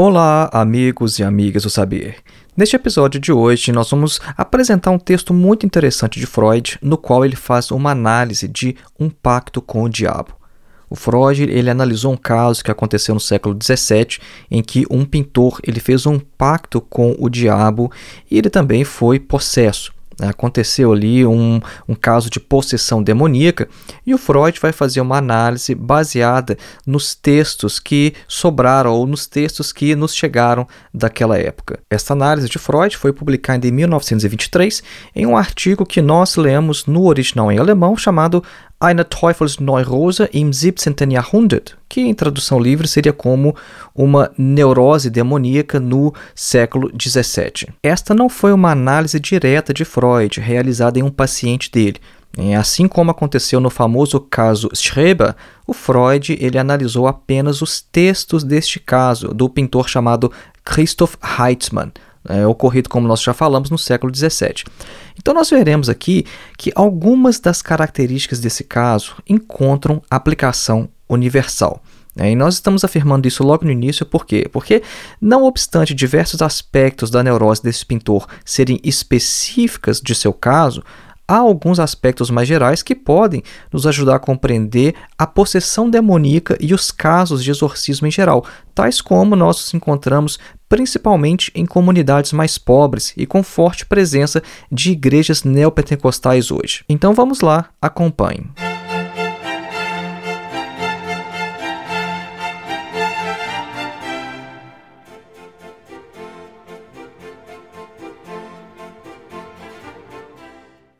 Olá, amigos e amigas do saber. Neste episódio de hoje, nós vamos apresentar um texto muito interessante de Freud, no qual ele faz uma análise de um pacto com o diabo. O Freud ele analisou um caso que aconteceu no século XVII, em que um pintor ele fez um pacto com o diabo e ele também foi possesso. Aconteceu ali um, um caso de possessão demoníaca e o Freud vai fazer uma análise baseada nos textos que sobraram ou nos textos que nos chegaram daquela época. Esta análise de Freud foi publicada em 1923 em um artigo que nós lemos no original em alemão chamado Eine Teufelsneurose im 17. Jahrhundert, que em tradução livre seria como uma neurose demoníaca no século 17. Esta não foi uma análise direta de Freud, realizada em um paciente dele. Assim como aconteceu no famoso caso Schreber, o Freud ele analisou apenas os textos deste caso, do pintor chamado Christoph Heitzmann, é, ocorrido, como nós já falamos, no século XVII. Então, nós veremos aqui que algumas das características desse caso encontram aplicação universal. Né? E nós estamos afirmando isso logo no início, por quê? Porque, não obstante diversos aspectos da neurose desse pintor serem específicas de seu caso, há alguns aspectos mais gerais que podem nos ajudar a compreender a possessão demoníaca e os casos de exorcismo em geral, tais como nós nos encontramos principalmente em comunidades mais pobres e com forte presença de igrejas neopentecostais hoje. Então vamos lá, acompanhe.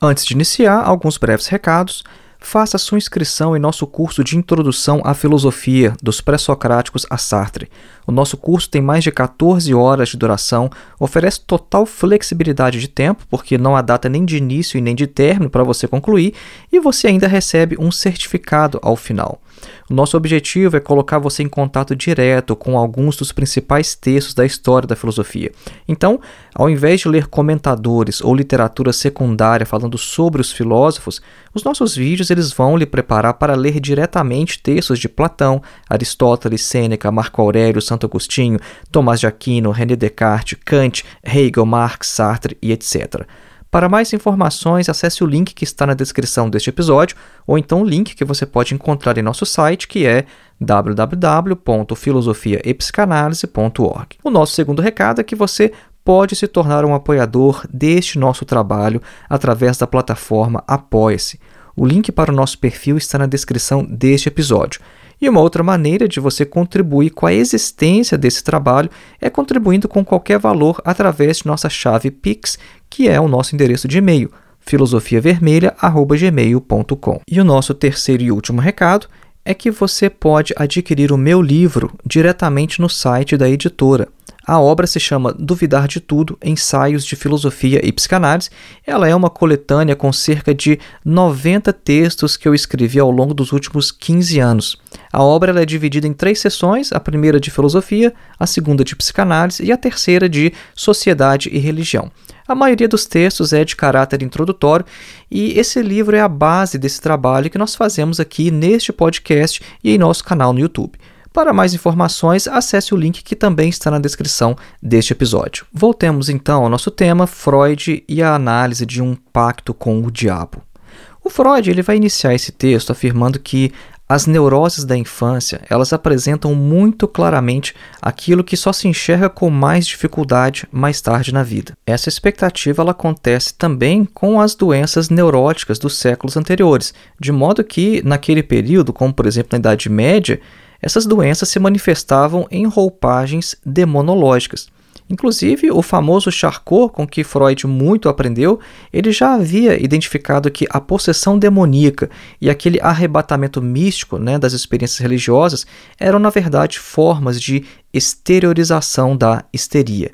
Antes de iniciar, alguns breves recados. Faça sua inscrição em nosso curso de Introdução à Filosofia dos Pré-Socráticos a Sartre. O nosso curso tem mais de 14 horas de duração, oferece total flexibilidade de tempo, porque não há data nem de início e nem de término para você concluir, e você ainda recebe um certificado ao final. O nosso objetivo é colocar você em contato direto com alguns dos principais textos da história da filosofia. Então, ao invés de ler comentadores ou literatura secundária falando sobre os filósofos, os nossos vídeos eles vão lhe preparar para ler diretamente textos de Platão, Aristóteles, Sêneca, Marco Aurélio, Santo Agostinho, Tomás de Aquino, René Descartes, Kant, Hegel, Marx, Sartre e etc. Para mais informações, acesse o link que está na descrição deste episódio, ou então o link que você pode encontrar em nosso site, que é www.filosofiaepsicanalise.org. O nosso segundo recado é que você pode se tornar um apoiador deste nosso trabalho através da plataforma Apoia-se. O link para o nosso perfil está na descrição deste episódio. E uma outra maneira de você contribuir com a existência desse trabalho é contribuindo com qualquer valor através de nossa chave Pix, que é o nosso endereço de e-mail, filosofiavermelha.gmail.com. E o nosso terceiro e último recado é que você pode adquirir o meu livro diretamente no site da editora. A obra se chama Duvidar de Tudo: Ensaios de Filosofia e Psicanálise. Ela é uma coletânea com cerca de 90 textos que eu escrevi ao longo dos últimos 15 anos. A obra é dividida em três sessões: a primeira de filosofia, a segunda de psicanálise e a terceira de sociedade e religião. A maioria dos textos é de caráter introdutório e esse livro é a base desse trabalho que nós fazemos aqui neste podcast e em nosso canal no YouTube. Para mais informações, acesse o link que também está na descrição deste episódio. Voltemos então ao nosso tema, Freud e a análise de um pacto com o diabo. O Freud ele vai iniciar esse texto afirmando que as neuroses da infância, elas apresentam muito claramente aquilo que só se enxerga com mais dificuldade mais tarde na vida. Essa expectativa ela acontece também com as doenças neuróticas dos séculos anteriores, de modo que naquele período, como por exemplo na Idade Média, essas doenças se manifestavam em roupagens demonológicas. Inclusive, o famoso Charcot, com que Freud muito aprendeu, ele já havia identificado que a possessão demoníaca e aquele arrebatamento místico né, das experiências religiosas eram, na verdade, formas de exteriorização da histeria.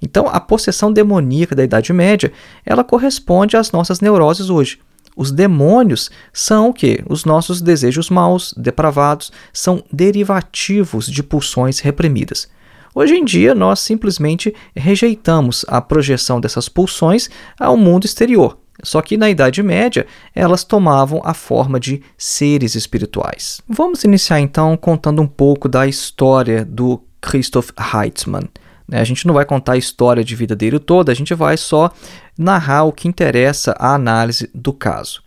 Então, a possessão demoníaca da Idade Média, ela corresponde às nossas neuroses hoje. Os demônios são o quê? Os nossos desejos maus, depravados, são derivativos de pulsões reprimidas. Hoje em dia, nós simplesmente rejeitamos a projeção dessas pulsões ao mundo exterior. Só que na Idade Média, elas tomavam a forma de seres espirituais. Vamos iniciar então contando um pouco da história do Christoph Heitzmann. Né? A gente não vai contar a história de vida dele toda, a gente vai só narrar o que interessa à análise do caso.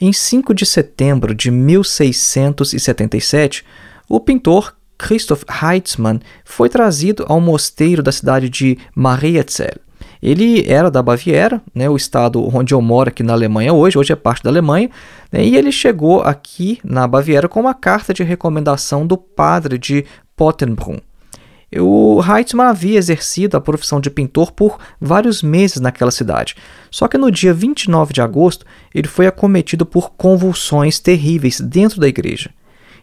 Em 5 de setembro de 1677, o pintor Christoph Heitzmann foi trazido ao mosteiro da cidade de Mariazell. Ele era da Baviera, né, o estado onde eu moro aqui na Alemanha hoje, hoje é parte da Alemanha, né, e ele chegou aqui na Baviera com uma carta de recomendação do padre de Pottenbrunn. O Heitzmann havia exercido a profissão de pintor por vários meses naquela cidade. Só que no dia 29 de agosto, ele foi acometido por convulsões terríveis dentro da igreja.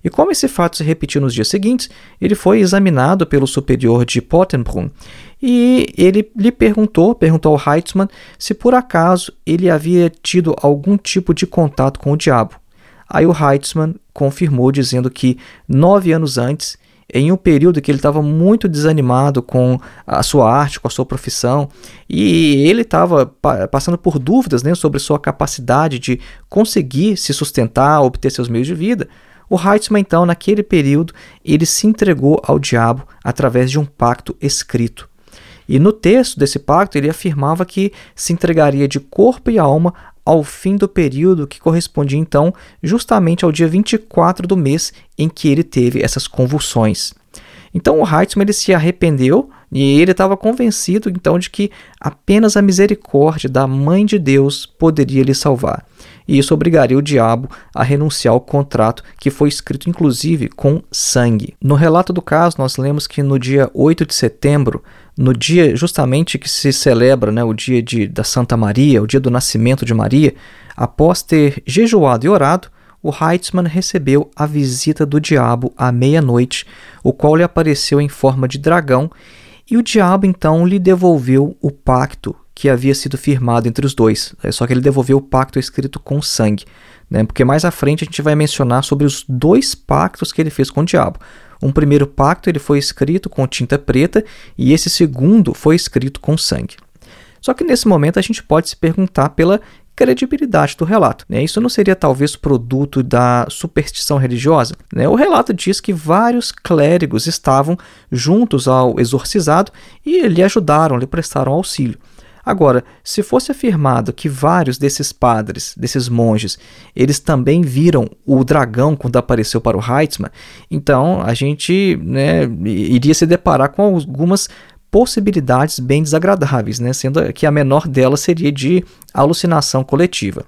E como esse fato se repetiu nos dias seguintes, ele foi examinado pelo superior de Pottenbrunn e ele lhe perguntou, perguntou ao Heitzmann se por acaso ele havia tido algum tipo de contato com o diabo. Aí o Heitzmann confirmou dizendo que nove anos antes em um período que ele estava muito desanimado com a sua arte, com a sua profissão, e ele estava passando por dúvidas né, sobre sua capacidade de conseguir se sustentar, obter seus meios de vida. O Heitzmann, então, naquele período, ele se entregou ao diabo através de um pacto escrito. E no texto desse pacto, ele afirmava que se entregaria de corpo e alma ao fim do período que correspondia então justamente ao dia 24 do mês em que ele teve essas convulsões. Então o Heitzman ele se arrependeu e ele estava convencido então de que apenas a misericórdia da Mãe de Deus poderia lhe salvar. E isso obrigaria o diabo a renunciar ao contrato que foi escrito inclusive com sangue. No relato do caso, nós lemos que no dia 8 de setembro no dia justamente que se celebra né, o dia de, da Santa Maria, o dia do nascimento de Maria, após ter jejuado e orado, o Heitzmann recebeu a visita do diabo à meia-noite, o qual lhe apareceu em forma de dragão, e o diabo então lhe devolveu o pacto que havia sido firmado entre os dois. É só que ele devolveu o pacto escrito com sangue, né? porque mais à frente a gente vai mencionar sobre os dois pactos que ele fez com o diabo. Um primeiro pacto ele foi escrito com tinta preta e esse segundo foi escrito com sangue. Só que nesse momento a gente pode se perguntar pela credibilidade do relato. Né? Isso não seria talvez produto da superstição religiosa? Né? O relato diz que vários clérigos estavam juntos ao exorcizado e lhe ajudaram, lhe prestaram auxílio. Agora, se fosse afirmado que vários desses padres, desses monges, eles também viram o dragão quando apareceu para o Heitzmann, então a gente né, iria se deparar com algumas possibilidades bem desagradáveis, né, sendo que a menor delas seria de alucinação coletiva.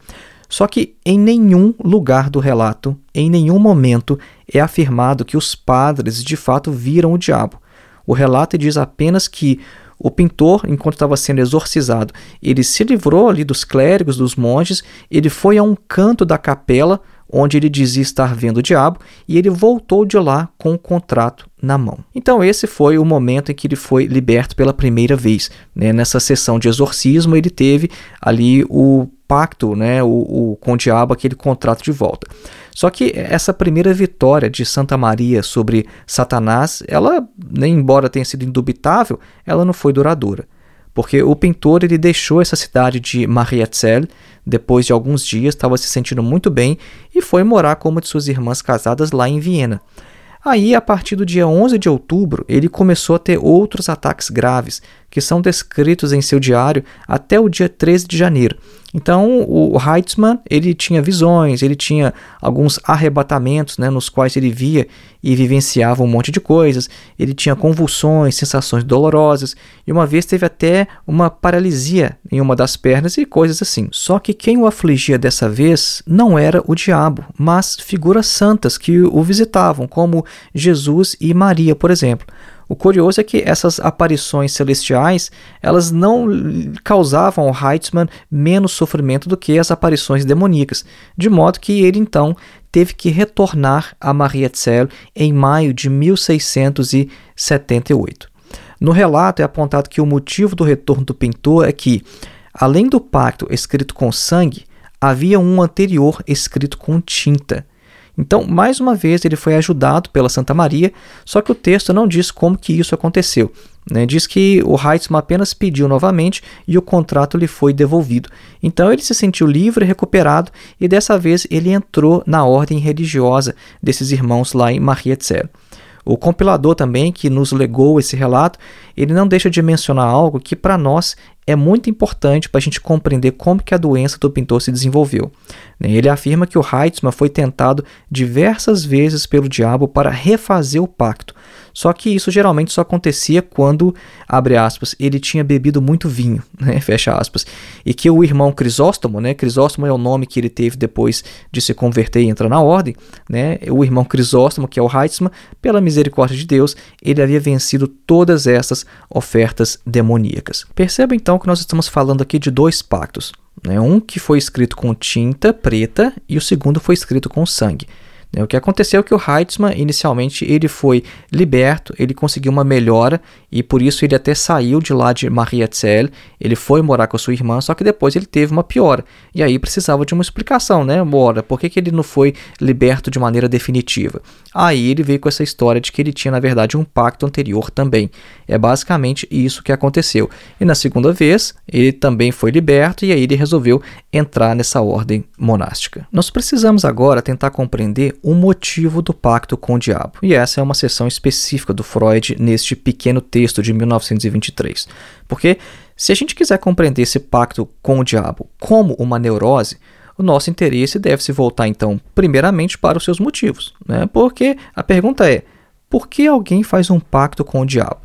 Só que em nenhum lugar do relato, em nenhum momento, é afirmado que os padres de fato viram o diabo. O relato diz apenas que o pintor, enquanto estava sendo exorcizado, ele se livrou ali dos clérigos, dos monges, ele foi a um canto da capela onde ele dizia estar vendo o diabo, e ele voltou de lá com o contrato na mão. Então, esse foi o momento em que ele foi liberto pela primeira vez. Né? Nessa sessão de exorcismo, ele teve ali o pacto né, o, o, com o diabo, aquele contrato de volta. Só que essa primeira vitória de Santa Maria sobre Satanás, ela, embora tenha sido indubitável, ela não foi duradoura. Porque o pintor ele deixou essa cidade de Mariazell, depois de alguns dias, estava se sentindo muito bem e foi morar com uma de suas irmãs casadas lá em Viena. Aí, a partir do dia 11 de outubro, ele começou a ter outros ataques graves, que são descritos em seu diário até o dia 13 de janeiro. Então, o Heitzmann, ele tinha visões, ele tinha alguns arrebatamentos, né, nos quais ele via e vivenciava um monte de coisas, ele tinha convulsões, sensações dolorosas, e uma vez teve até uma paralisia em uma das pernas e coisas assim. Só que quem o afligia dessa vez não era o diabo, mas figuras santas que o visitavam, como Jesus e Maria, por exemplo. O curioso é que essas aparições celestiais, elas não causavam ao Heitzmann menos sofrimento do que as aparições demoníacas, de modo que ele então teve que retornar a Marietzel em maio de 1678. No relato é apontado que o motivo do retorno do pintor é que, além do pacto escrito com sangue, havia um anterior escrito com tinta. Então, mais uma vez, ele foi ajudado pela Santa Maria, só que o texto não diz como que isso aconteceu. Né? Diz que o Heitzmann apenas pediu novamente e o contrato lhe foi devolvido. Então ele se sentiu livre, recuperado e dessa vez ele entrou na ordem religiosa desses irmãos lá em Marietzel. O compilador também, que nos legou esse relato, ele não deixa de mencionar algo que para nós é muito importante para a gente compreender como que a doença do pintor se desenvolveu. Ele afirma que o Heitzmann foi tentado diversas vezes pelo diabo para refazer o pacto, só que isso geralmente só acontecia quando, abre aspas, ele tinha bebido muito vinho, né, fecha aspas, e que o irmão Crisóstomo, né, Crisóstomo é o nome que ele teve depois de se converter e entrar na ordem, né, o irmão Crisóstomo, que é o Heitzmann, pela misericórdia de Deus, ele havia vencido todas essas ofertas demoníacas. Perceba então que nós estamos falando aqui de dois pactos, né, um que foi escrito com tinta preta e o segundo foi escrito com sangue. Né, o que aconteceu é que o Heitzmann, inicialmente, ele foi liberto, ele conseguiu uma melhora e por isso ele até saiu de lá de Marietzel, ele foi morar com a sua irmã, só que depois ele teve uma piora. E aí precisava de uma explicação, né? Bora, por que, que ele não foi liberto de maneira definitiva? Aí ele veio com essa história de que ele tinha, na verdade, um pacto anterior também. É basicamente isso que aconteceu. E na segunda vez, ele também foi liberto e aí ele resolveu entrar nessa ordem monástica. Nós precisamos agora tentar compreender o motivo do pacto com o diabo. E essa é uma seção específica do Freud neste pequeno texto de 1923. Porque se a gente quiser compreender esse pacto com o diabo como uma neurose, o nosso interesse deve se voltar então primeiramente para os seus motivos, né? Porque a pergunta é: por que alguém faz um pacto com o diabo?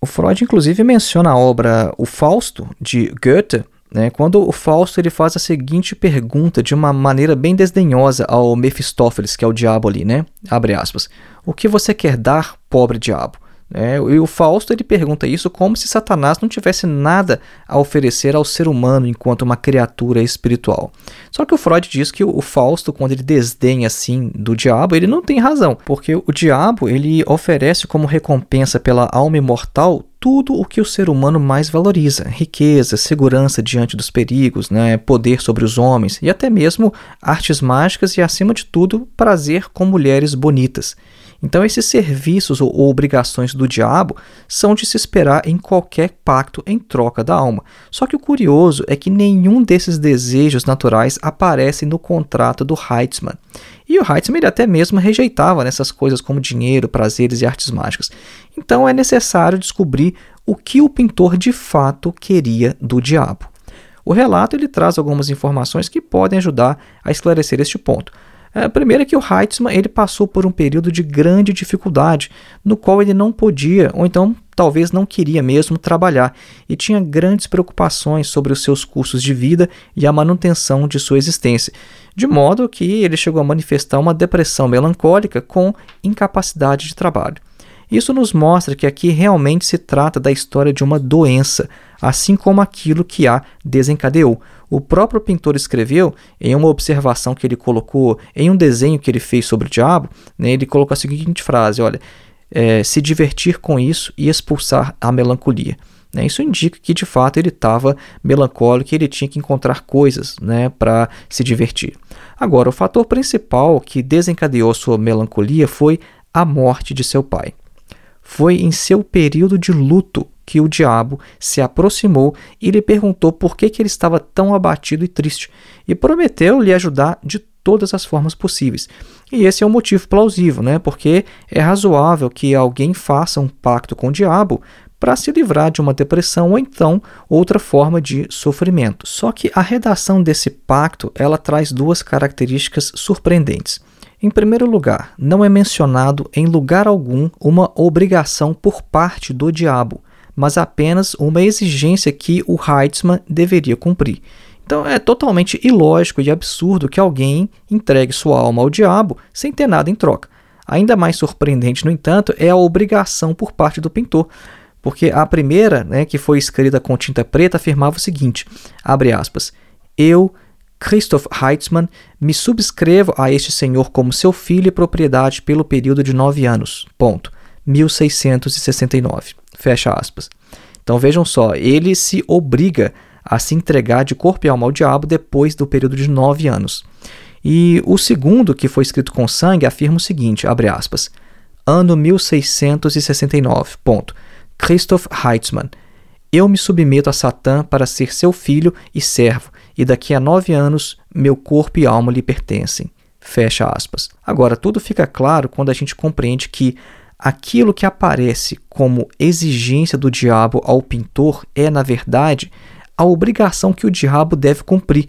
O Freud inclusive menciona a obra O Fausto de Goethe né, quando o Fausto ele faz a seguinte pergunta de uma maneira bem desdenhosa ao Mefistófeles, que é o diabo ali, né? Abre aspas. O que você quer dar, pobre diabo? É, e o Fausto ele pergunta isso como se Satanás não tivesse nada a oferecer ao ser humano enquanto uma criatura espiritual. Só que o Freud diz que o Fausto, quando ele desdenha assim do diabo, ele não tem razão, porque o diabo ele oferece como recompensa pela alma imortal tudo o que o ser humano mais valoriza: riqueza, segurança diante dos perigos, né, poder sobre os homens e até mesmo artes mágicas e, acima de tudo, prazer com mulheres bonitas. Então, esses serviços ou obrigações do diabo são de se esperar em qualquer pacto em troca da alma. Só que o curioso é que nenhum desses desejos naturais aparece no contrato do Heitzmann. E o Heitzmann ele até mesmo rejeitava nessas coisas como dinheiro, prazeres e artes mágicas. Então é necessário descobrir o que o pintor de fato queria do diabo. O relato ele traz algumas informações que podem ajudar a esclarecer este ponto. A primeira é que o Heitzmann ele passou por um período de grande dificuldade, no qual ele não podia, ou então talvez não queria mesmo trabalhar, e tinha grandes preocupações sobre os seus custos de vida e a manutenção de sua existência, de modo que ele chegou a manifestar uma depressão melancólica com incapacidade de trabalho. Isso nos mostra que aqui realmente se trata da história de uma doença, assim como aquilo que a desencadeou. O próprio pintor escreveu, em uma observação que ele colocou, em um desenho que ele fez sobre o diabo, né, ele colocou a seguinte frase: olha, é, se divertir com isso e expulsar a melancolia. Né, isso indica que de fato ele estava melancólico e ele tinha que encontrar coisas né, para se divertir. Agora, o fator principal que desencadeou sua melancolia foi a morte de seu pai. Foi em seu período de luto que o diabo se aproximou e lhe perguntou por que, que ele estava tão abatido e triste, e prometeu lhe ajudar de todas as formas possíveis. E esse é um motivo plausível, né? porque é razoável que alguém faça um pacto com o diabo para se livrar de uma depressão ou então outra forma de sofrimento. Só que a redação desse pacto ela traz duas características surpreendentes. Em primeiro lugar, não é mencionado em lugar algum uma obrigação por parte do diabo, mas apenas uma exigência que o Heitzmann deveria cumprir. Então é totalmente ilógico e absurdo que alguém entregue sua alma ao diabo sem ter nada em troca. Ainda mais surpreendente, no entanto, é a obrigação por parte do pintor, porque a primeira, né, que foi escrita com tinta preta, afirmava o seguinte: abre aspas, eu, Christoph Heitzmann, me subscrevo a este senhor como seu filho e propriedade pelo período de nove anos. Ponto. 1669. Fecha aspas. Então vejam só, ele se obriga a se entregar de corpo e alma ao diabo depois do período de nove anos. E o segundo, que foi escrito com sangue, afirma o seguinte, abre aspas, ano 1669, ponto. Christoph Heitzmann, eu me submeto a Satã para ser seu filho e servo, e daqui a nove anos meu corpo e alma lhe pertencem. Fecha aspas. Agora, tudo fica claro quando a gente compreende que aquilo que aparece como exigência do diabo ao pintor é, na verdade, a obrigação que o diabo deve cumprir.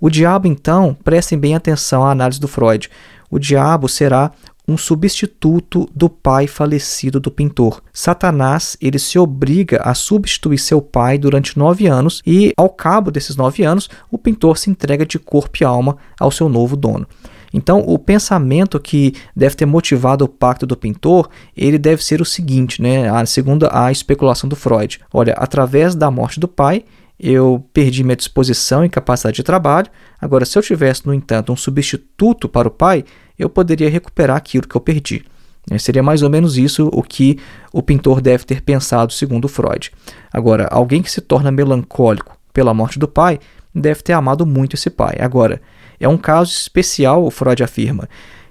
O diabo, então, prestem bem atenção à análise do Freud, o diabo será um substituto do pai falecido do pintor. Satanás ele se obriga a substituir seu pai durante nove anos e, ao cabo desses nove anos, o pintor se entrega de corpo e alma ao seu novo dono. Então, o pensamento que deve ter motivado o pacto do pintor, ele deve ser o seguinte, né? Segundo a especulação do Freud. Olha, através da morte do pai, eu perdi minha disposição e capacidade de trabalho. Agora, se eu tivesse, no entanto, um substituto para o pai, eu poderia recuperar aquilo que eu perdi. É, seria mais ou menos isso o que o pintor deve ter pensado, segundo Freud. Agora, alguém que se torna melancólico pela morte do pai deve ter amado muito esse pai. Agora, é um caso especial, o Freud afirma,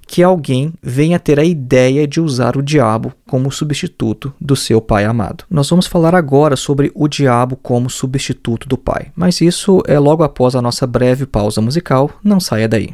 que alguém venha ter a ideia de usar o diabo como substituto do seu pai amado. Nós vamos falar agora sobre o diabo como substituto do pai, mas isso é logo após a nossa breve pausa musical. Não saia daí.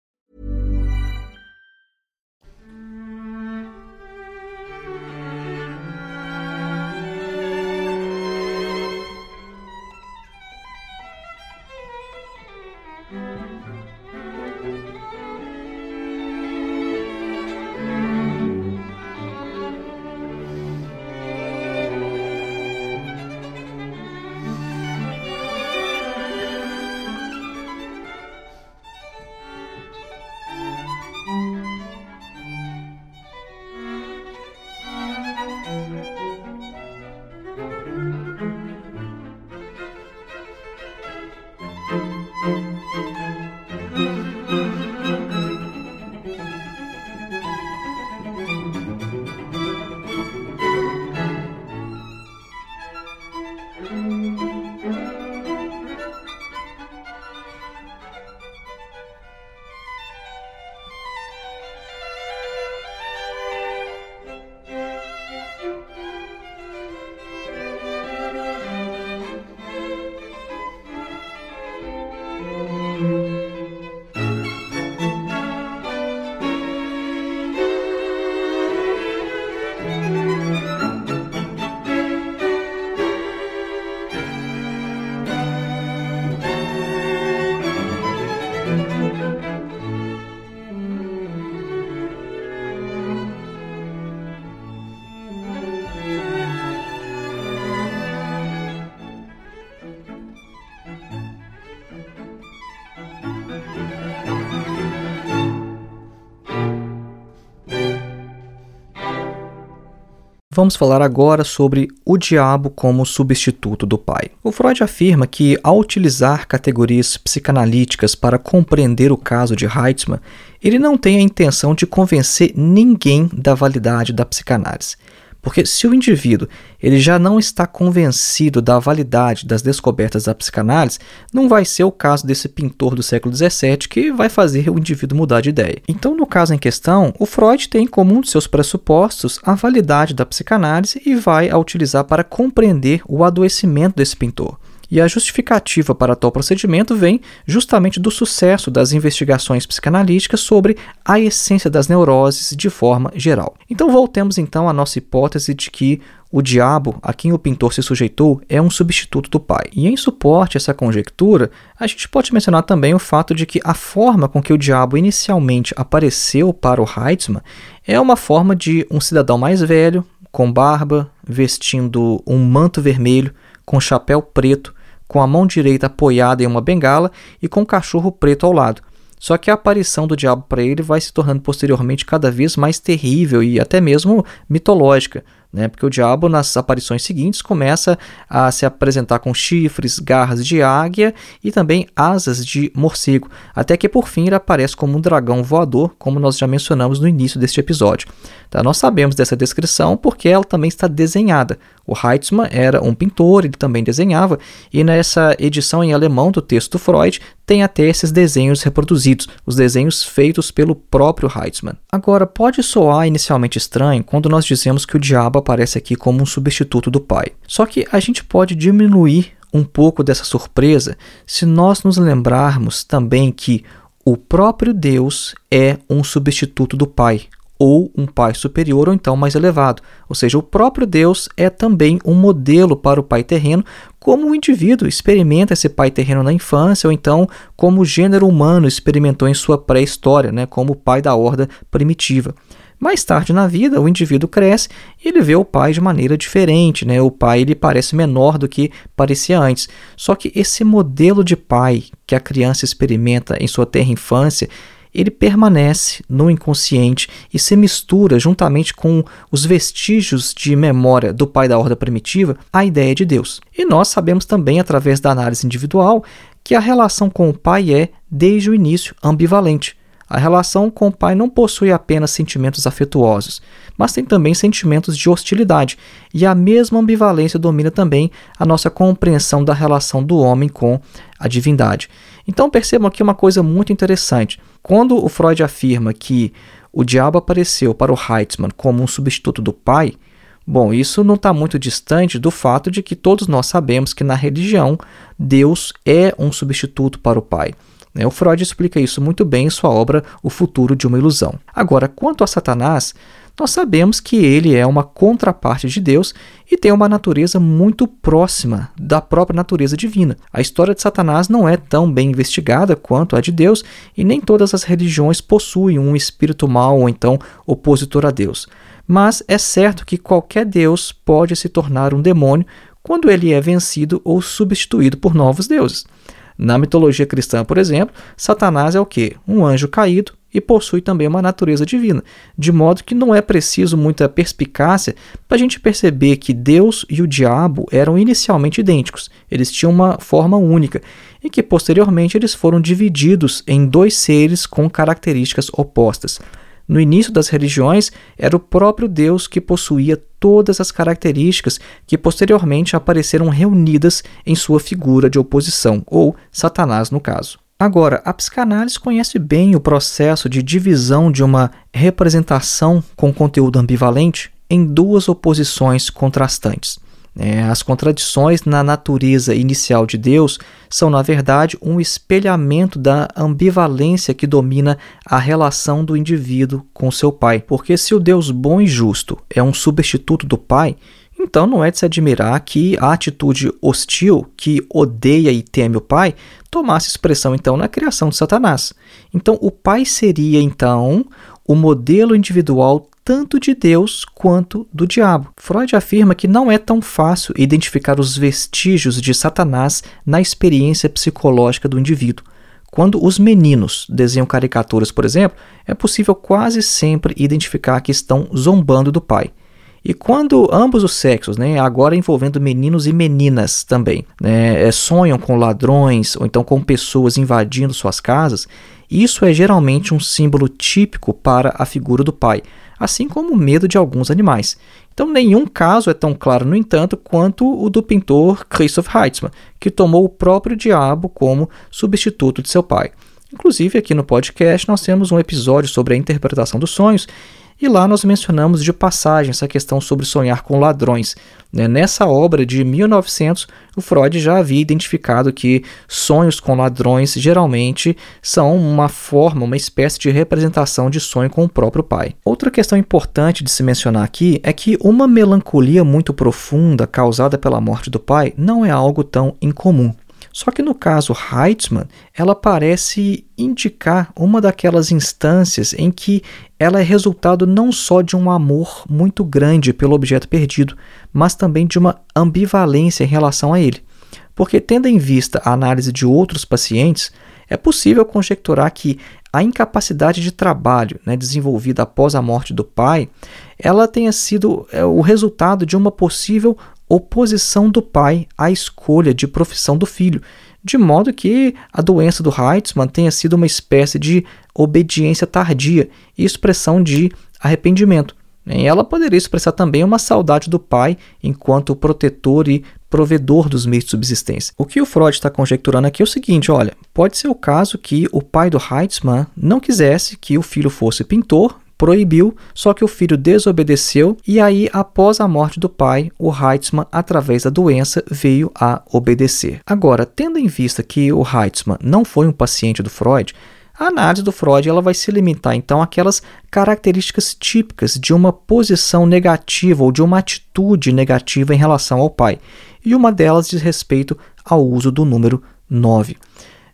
Vamos falar agora sobre o diabo como substituto do pai. O Freud afirma que, ao utilizar categorias psicanalíticas para compreender o caso de Heitzmann, ele não tem a intenção de convencer ninguém da validade da psicanálise. Porque se o indivíduo ele já não está convencido da validade das descobertas da psicanálise, não vai ser o caso desse pintor do século XVII que vai fazer o indivíduo mudar de ideia. Então, no caso em questão, o Freud tem como um de seus pressupostos a validade da psicanálise e vai a utilizar para compreender o adoecimento desse pintor. E a justificativa para tal procedimento vem justamente do sucesso das investigações psicanalíticas sobre a essência das neuroses de forma geral. Então voltemos então à nossa hipótese de que o diabo, a quem o pintor se sujeitou, é um substituto do pai. E em suporte a essa conjectura, a gente pode mencionar também o fato de que a forma com que o diabo inicialmente apareceu para o Heitzmann é uma forma de um cidadão mais velho, com barba, vestindo um manto vermelho, com chapéu preto, com a mão direita apoiada em uma bengala e com um cachorro preto ao lado. Só que a aparição do diabo para ele vai se tornando posteriormente cada vez mais terrível e até mesmo mitológica né? Porque o diabo, nas aparições seguintes, começa a se apresentar com chifres, garras de águia e também asas de morcego, até que por fim ele aparece como um dragão voador, como nós já mencionamos no início deste episódio. Tá? Nós sabemos dessa descrição porque ela também está desenhada. O Heitzmann era um pintor, ele também desenhava, e nessa edição em alemão do texto Freud tem até esses desenhos reproduzidos, os desenhos feitos pelo próprio Heitzmann. Agora, pode soar inicialmente estranho quando nós dizemos que o diabo aparece aqui como um substituto do pai. Só que a gente pode diminuir um pouco dessa surpresa se nós nos lembrarmos também que o próprio Deus é um substituto do pai, ou um pai superior ou então mais elevado. Ou seja, o próprio Deus é também um modelo para o pai terreno, como o indivíduo experimenta esse pai terreno na infância, ou então como o gênero humano experimentou em sua pré-história, né, como o pai da horda primitiva. Mais tarde na vida, o indivíduo cresce e ele vê o pai de maneira diferente, né? O pai ele parece menor do que parecia antes. Só que esse modelo de pai que a criança experimenta em sua terra infância, ele permanece no inconsciente e se mistura juntamente com os vestígios de memória do pai da horda primitiva à ideia de Deus. E nós sabemos também, através da análise individual, que a relação com o pai é, desde o início, ambivalente. A relação com o pai não possui apenas sentimentos afetuosos, mas tem também sentimentos de hostilidade, e a mesma ambivalência domina também a nossa compreensão da relação do homem com a divindade. Então percebam aqui uma coisa muito interessante. Quando o Freud afirma que o diabo apareceu para o Heitzmann como um substituto do pai, Bom, isso não está muito distante do fato de que todos nós sabemos que na religião Deus é um substituto para o Pai. Né? O Freud explica isso muito bem em sua obra O Futuro de uma Ilusão. Agora, quanto a Satanás, nós sabemos que ele é uma contraparte de Deus e tem uma natureza muito próxima da própria natureza divina. A história de Satanás não é tão bem investigada quanto a de Deus e nem todas as religiões possuem um espírito mau ou então opositor a Deus. Mas é certo que qualquer Deus pode se tornar um demônio quando ele é vencido ou substituído por novos deuses. Na mitologia cristã, por exemplo, Satanás é o que? Um anjo caído e possui também uma natureza divina, de modo que não é preciso muita perspicácia para a gente perceber que Deus e o diabo eram inicialmente idênticos, eles tinham uma forma única e que posteriormente eles foram divididos em dois seres com características opostas. No início das religiões, era o próprio Deus que possuía todas as características que posteriormente apareceram reunidas em sua figura de oposição, ou Satanás no caso. Agora, a psicanálise conhece bem o processo de divisão de uma representação com conteúdo ambivalente em duas oposições contrastantes. É, as contradições na natureza inicial de Deus são, na verdade, um espelhamento da ambivalência que domina a relação do indivíduo com seu pai. Porque se o Deus bom e justo é um substituto do pai, então não é de se admirar que a atitude hostil, que odeia e teme o pai, tomasse expressão então na criação de Satanás. Então o pai seria então o modelo individual tanto de Deus quanto do diabo. Freud afirma que não é tão fácil identificar os vestígios de Satanás na experiência psicológica do indivíduo. Quando os meninos desenham caricaturas, por exemplo, é possível quase sempre identificar que estão zombando do pai. E quando ambos os sexos, né, agora envolvendo meninos e meninas também, né, é, sonham com ladrões ou então com pessoas invadindo suas casas, isso é geralmente um símbolo típico para a figura do pai, assim como o medo de alguns animais. Então, nenhum caso é tão claro, no entanto, quanto o do pintor Christoph Heitzmann, que tomou o próprio diabo como substituto de seu pai. Inclusive, aqui no podcast, nós temos um episódio sobre a interpretação dos sonhos e lá nós mencionamos de passagem essa questão sobre sonhar com ladrões. Né? Nessa obra de 1900, o Freud já havia identificado que sonhos com ladrões geralmente são uma forma, uma espécie de representação de sonho com o próprio pai. Outra questão importante de se mencionar aqui é que uma melancolia muito profunda causada pela morte do pai não é algo tão incomum. Só que no caso Heitzmann, ela parece indicar uma daquelas instâncias em que ela é resultado não só de um amor muito grande pelo objeto perdido, mas também de uma ambivalência em relação a ele. Porque, tendo em vista a análise de outros pacientes, é possível conjecturar que a incapacidade de trabalho né, desenvolvida após a morte do pai, ela tenha sido é, o resultado de uma possível oposição do pai à escolha de profissão do filho, de modo que a doença do Heitzmann tenha sido uma espécie de obediência tardia e expressão de arrependimento. Ela poderia expressar também uma saudade do pai enquanto protetor e provedor dos meios de subsistência. O que o Freud está conjecturando aqui é o seguinte: olha, pode ser o caso que o pai do Heitzmann não quisesse que o filho fosse pintor proibiu, só que o filho desobedeceu e aí, após a morte do pai, o Heitzmann, através da doença, veio a obedecer. Agora, tendo em vista que o Heitzmann não foi um paciente do Freud, a análise do Freud ela vai se limitar então àquelas características típicas de uma posição negativa ou de uma atitude negativa em relação ao pai, e uma delas diz respeito ao uso do número 9.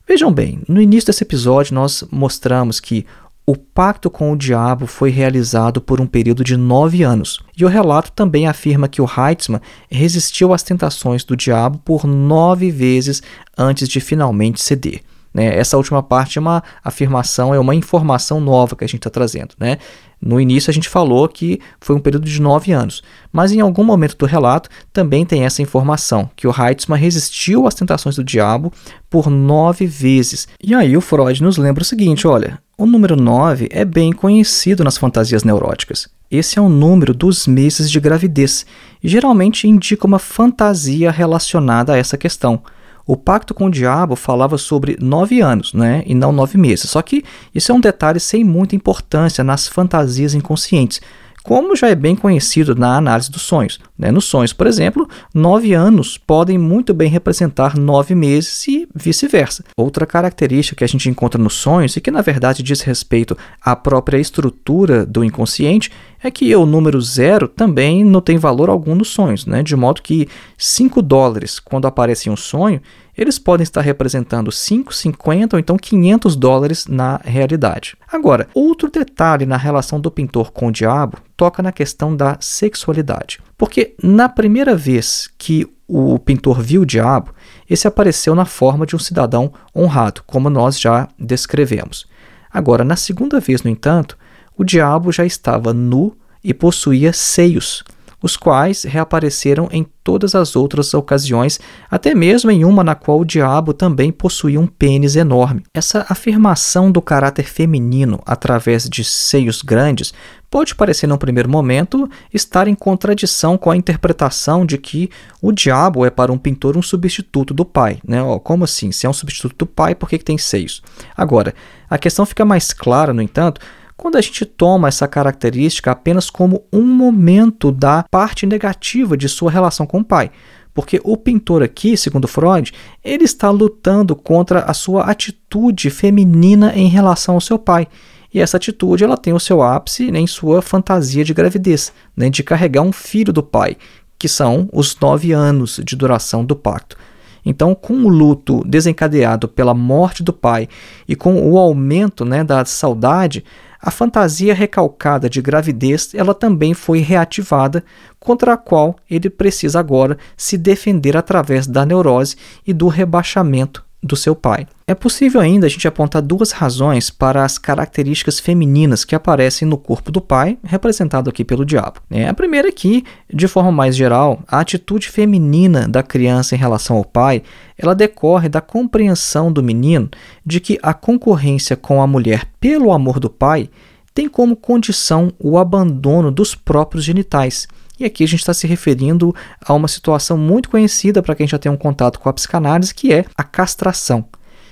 Vejam bem, no início desse episódio nós mostramos que o pacto com o diabo foi realizado por um período de nove anos, e o relato também afirma que o Heitzmann resistiu às tentações do diabo por nove vezes antes de finalmente ceder. Né? Essa última parte é uma afirmação, é uma informação nova que a gente está trazendo. Né? No início a gente falou que foi um período de nove anos, mas em algum momento do relato também tem essa informação, que o Heitzmann resistiu às tentações do diabo por nove vezes. E aí o Freud nos lembra o seguinte, olha, o número nove é bem conhecido nas fantasias neuróticas. Esse é o número dos meses de gravidez e geralmente indica uma fantasia relacionada a essa questão. O pacto com o diabo falava sobre nove anos, né, e não nove meses. Só que isso é um detalhe sem muita importância nas fantasias inconscientes como já é bem conhecido na análise dos sonhos. Né? Nos sonhos, por exemplo, nove anos podem muito bem representar nove meses e vice-versa. Outra característica que a gente encontra nos sonhos e que na verdade diz respeito à própria estrutura do inconsciente é que o número zero também não tem valor algum nos sonhos, né? de modo que 5 dólares, quando aparece em um sonho, eles podem estar representando 5, 50 ou então 500 dólares na realidade. Agora, outro detalhe na relação do pintor com o diabo toca na questão da sexualidade. Porque na primeira vez que o pintor viu o diabo, esse apareceu na forma de um cidadão honrado, como nós já descrevemos. Agora, na segunda vez, no entanto, o diabo já estava nu e possuía seios os quais reapareceram em todas as outras ocasiões, até mesmo em uma na qual o diabo também possuía um pênis enorme. Essa afirmação do caráter feminino através de seios grandes pode parecer, num primeiro momento, estar em contradição com a interpretação de que o diabo é para um pintor um substituto do pai. Né? Oh, como assim? Se é um substituto do pai, por que, que tem seios? Agora, a questão fica mais clara, no entanto, quando a gente toma essa característica apenas como um momento da parte negativa de sua relação com o pai. Porque o pintor aqui, segundo Freud, ele está lutando contra a sua atitude feminina em relação ao seu pai. E essa atitude ela tem o seu ápice em sua fantasia de gravidez, né, de carregar um filho do pai, que são os nove anos de duração do pacto. Então, com o luto desencadeado pela morte do pai e com o aumento né, da saudade, a fantasia recalcada de gravidez ela também foi reativada, contra a qual ele precisa agora se defender através da neurose e do rebaixamento do seu pai. É possível ainda a gente apontar duas razões para as características femininas que aparecem no corpo do pai, representado aqui pelo diabo. É, a primeira é que, de forma mais geral, a atitude feminina da criança em relação ao pai, ela decorre da compreensão do menino de que a concorrência com a mulher pelo amor do pai tem como condição o abandono dos próprios genitais. E aqui a gente está se referindo a uma situação muito conhecida para quem já tem um contato com a psicanálise, que é a castração.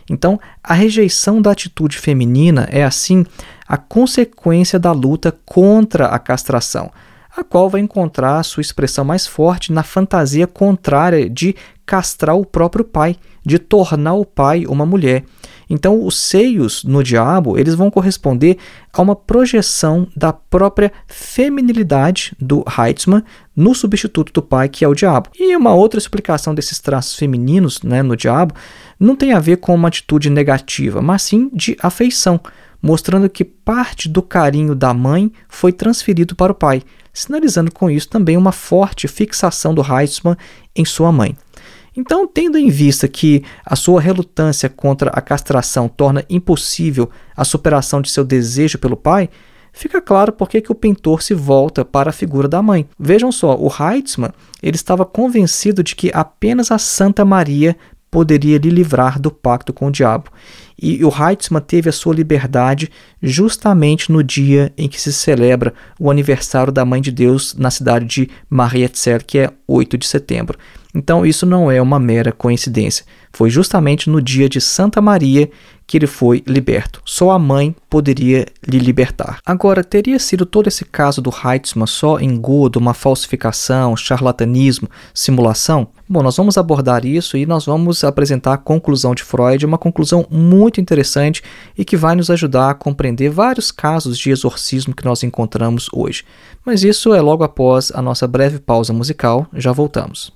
Então, a rejeição da atitude feminina é, assim, a consequência da luta contra a castração, a qual vai encontrar sua expressão mais forte na fantasia contrária de castrar o próprio pai, de tornar o pai uma mulher. Então, os seios no diabo, eles vão corresponder a uma projeção da própria feminilidade do Heitzmann no substituto do pai, que é o diabo. E uma outra explicação desses traços femininos né, no diabo não tem a ver com uma atitude negativa, mas sim de afeição, mostrando que parte do carinho da mãe foi transferido para o pai, sinalizando com isso também uma forte fixação do Heitzmann em sua mãe. Então, tendo em vista que a sua relutância contra a castração torna impossível a superação de seu desejo pelo pai, fica claro por que o pintor se volta para a figura da mãe. Vejam só, o Heitzmann ele estava convencido de que apenas a Santa Maria poderia lhe livrar do pacto com o diabo. E o Heitzmann teve a sua liberdade justamente no dia em que se celebra o aniversário da Mãe de Deus na cidade de Marietzel, que é 8 de setembro. Então isso não é uma mera coincidência. Foi justamente no dia de Santa Maria que ele foi liberto. Só a mãe poderia lhe libertar. Agora, teria sido todo esse caso do Heitzmann só engodo, uma falsificação, charlatanismo, simulação? Bom, nós vamos abordar isso e nós vamos apresentar a conclusão de Freud, uma conclusão muito interessante e que vai nos ajudar a compreender vários casos de exorcismo que nós encontramos hoje. Mas isso é logo após a nossa breve pausa musical. Já voltamos.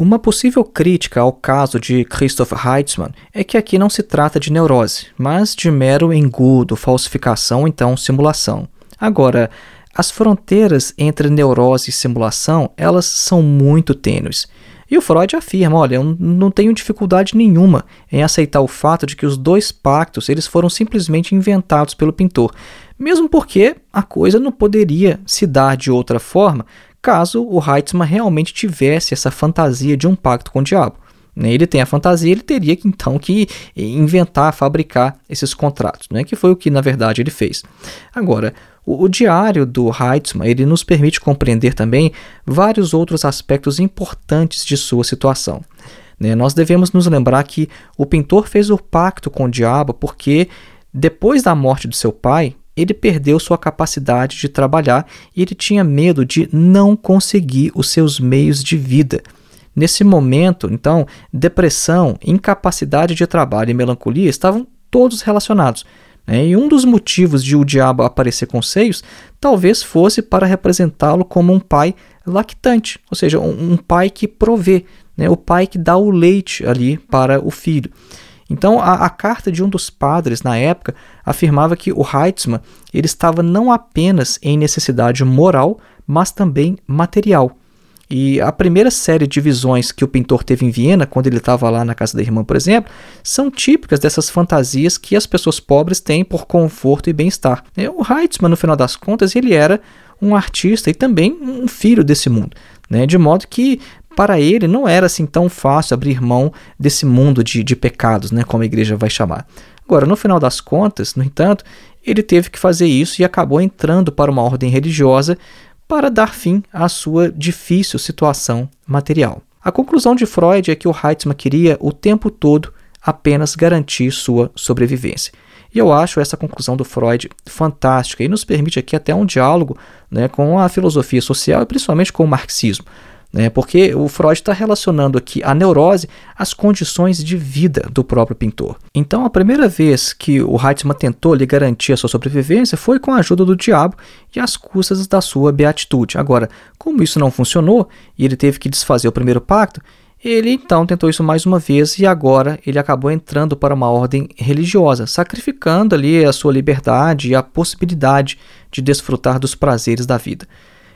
Uma possível crítica ao caso de Christoph Heitzmann é que aqui não se trata de neurose, mas de mero engudo, falsificação, então simulação. Agora, as fronteiras entre neurose e simulação, elas são muito tênues. E o Freud afirma, olha, eu não tenho dificuldade nenhuma em aceitar o fato de que os dois pactos eles foram simplesmente inventados pelo pintor, mesmo porque a coisa não poderia se dar de outra forma caso o Heitzmann realmente tivesse essa fantasia de um pacto com o diabo. Né? Ele tem a fantasia, ele teria que então que inventar, fabricar esses contratos, né? que foi o que na verdade ele fez. Agora, o, o diário do Heitzmann ele nos permite compreender também vários outros aspectos importantes de sua situação. Né? Nós devemos nos lembrar que o pintor fez o pacto com o diabo porque, depois da morte do seu pai, ele perdeu sua capacidade de trabalhar e ele tinha medo de não conseguir os seus meios de vida. Nesse momento, então, depressão, incapacidade de trabalho e melancolia estavam todos relacionados. Né? E um dos motivos de o diabo aparecer com seios talvez fosse para representá-lo como um pai lactante, ou seja, um, um pai que provê, né? o pai que dá o leite ali para o filho. Então, a, a, carta de um dos padres na época afirmava que o Heitzmann ele estava não apenas em necessidade moral, mas também material. E a primeira série de visões que o pintor teve em Viena, quando ele estava lá na casa da irmã, por exemplo, são típicas dessas fantasias que as pessoas pobres têm por conforto e bem-estar. O Heitzmann, no final das contas, ele era um artista e também um filho desse mundo. Né? De modo que para ele não era assim tão fácil abrir mão desse mundo de, de pecados, né, como a igreja vai chamar. Agora, no final das contas, no entanto, ele teve que fazer isso e acabou entrando para uma ordem religiosa para dar fim à sua difícil situação material. A conclusão de Freud é que o Heitzmann queria o tempo todo apenas garantir sua sobrevivência. E eu acho essa conclusão do Freud fantástica e nos permite aqui até um diálogo né, com a filosofia social e principalmente com o marxismo né? porque o Freud está relacionando aqui a neurose às condições de vida do próprio pintor. Então, a primeira vez que o Heitzmann tentou lhe garantir a sua sobrevivência foi com a ajuda do diabo e às custas da sua beatitude. Agora, como isso não funcionou e ele teve que desfazer o primeiro pacto, ele então tentou isso mais uma vez e agora ele acabou entrando para uma ordem religiosa, sacrificando ali a sua liberdade e a possibilidade de desfrutar dos prazeres da vida.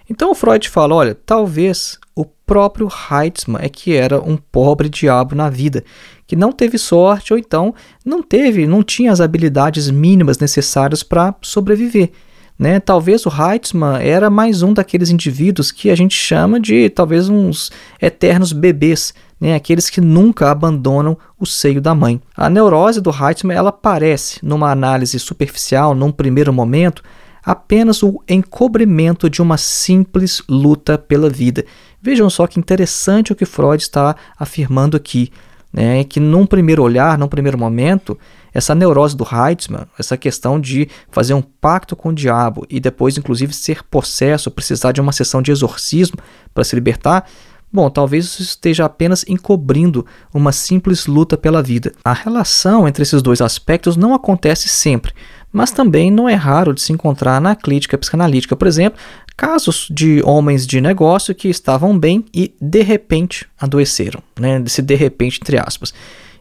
Então Freud fala: olha, talvez o próprio Heitzmann é que era um pobre diabo na vida, que não teve sorte ou então não teve, não tinha as habilidades mínimas necessárias para sobreviver. Né? Talvez o Heitzmann era mais um daqueles indivíduos que a gente chama de talvez uns eternos bebês, né? aqueles que nunca abandonam o seio da mãe. A neurose do Heitzmann ela parece, numa análise superficial, num primeiro momento, apenas o encobrimento de uma simples luta pela vida. Vejam só que interessante o que Freud está afirmando aqui, né? que num primeiro olhar, num primeiro momento, essa neurose do Heitzmann, essa questão de fazer um pacto com o diabo e depois, inclusive, ser possesso, precisar de uma sessão de exorcismo para se libertar, Bom, talvez isso esteja apenas encobrindo uma simples luta pela vida. A relação entre esses dois aspectos não acontece sempre mas também não é raro de se encontrar na crítica psicanalítica, por exemplo, casos de homens de negócio que estavam bem e de repente adoeceram, né? Se de repente entre aspas.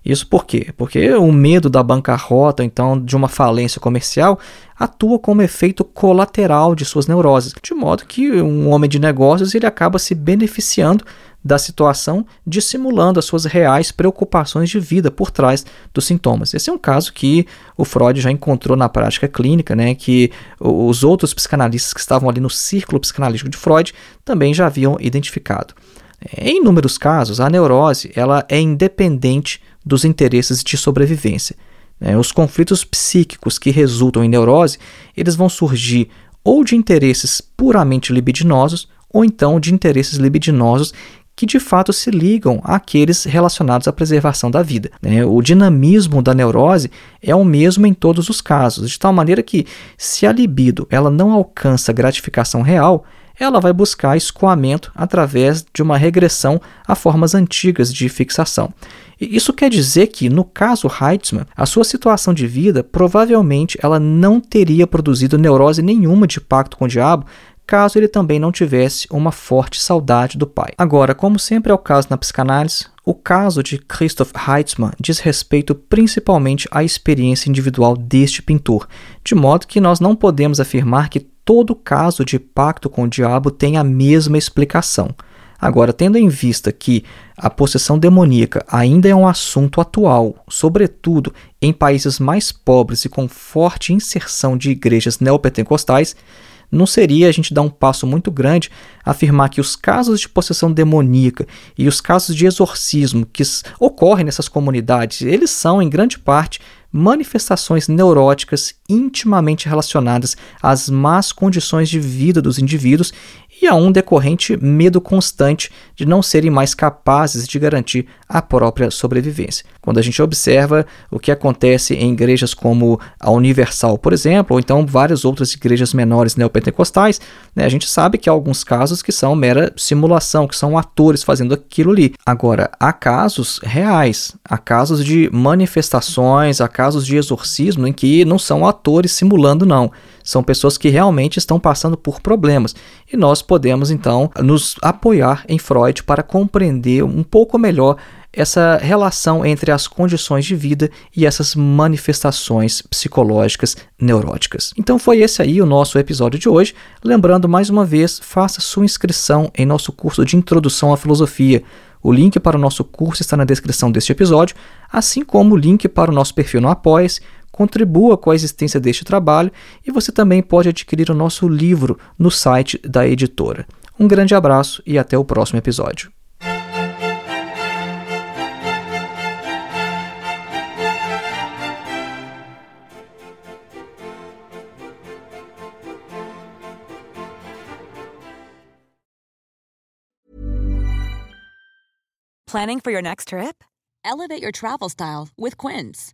Isso por quê? Porque o medo da bancarrota, então de uma falência comercial, atua como efeito colateral de suas neuroses, de modo que um homem de negócios ele acaba se beneficiando da situação, dissimulando as suas reais preocupações de vida por trás dos sintomas. Esse é um caso que o Freud já encontrou na prática clínica, né, que os outros psicanalistas que estavam ali no círculo psicanalítico de Freud também já haviam identificado. Em inúmeros casos, a neurose ela é independente dos interesses de sobrevivência. Né? Os conflitos psíquicos que resultam em neurose, eles vão surgir ou de interesses puramente libidinosos, ou então de interesses libidinosos que de fato se ligam àqueles relacionados à preservação da vida. Né? O dinamismo da neurose é o mesmo em todos os casos, de tal maneira que, se a libido ela não alcança gratificação real, ela vai buscar escoamento através de uma regressão a formas antigas de fixação. Isso quer dizer que, no caso Heitzmann, a sua situação de vida provavelmente ela não teria produzido neurose nenhuma de pacto com o diabo caso ele também não tivesse uma forte saudade do pai. Agora, como sempre é o caso na psicanálise, o caso de Christoph Heitzmann diz respeito principalmente à experiência individual deste pintor, de modo que nós não podemos afirmar que todo caso de pacto com o diabo tem a mesma explicação. Agora, tendo em vista que a possessão demoníaca ainda é um assunto atual, sobretudo em países mais pobres e com forte inserção de igrejas neopentecostais, não seria a gente dar um passo muito grande afirmar que os casos de possessão demoníaca e os casos de exorcismo que ocorrem nessas comunidades, eles são, em grande parte, manifestações neuróticas intimamente relacionadas às más condições de vida dos indivíduos e há um decorrente medo constante de não serem mais capazes de garantir a própria sobrevivência. Quando a gente observa o que acontece em igrejas como a Universal, por exemplo, ou então várias outras igrejas menores neopentecostais, né, a gente sabe que há alguns casos que são mera simulação, que são atores fazendo aquilo ali. Agora, há casos reais, há casos de manifestações, há casos de exorcismo em que não são atores simulando, não. São pessoas que realmente estão passando por problemas. E nós podemos, então, nos apoiar em Freud para compreender um pouco melhor essa relação entre as condições de vida e essas manifestações psicológicas neuróticas. Então foi esse aí o nosso episódio de hoje. Lembrando mais uma vez, faça sua inscrição em nosso curso de Introdução à Filosofia. O link para o nosso curso está na descrição deste episódio, assim como o link para o nosso perfil no Apoia-se. Contribua com a existência deste trabalho e você também pode adquirir o nosso livro no site da editora. Um grande abraço e até o próximo episódio. Planning for your next trip? Elevate your travel style with Quince.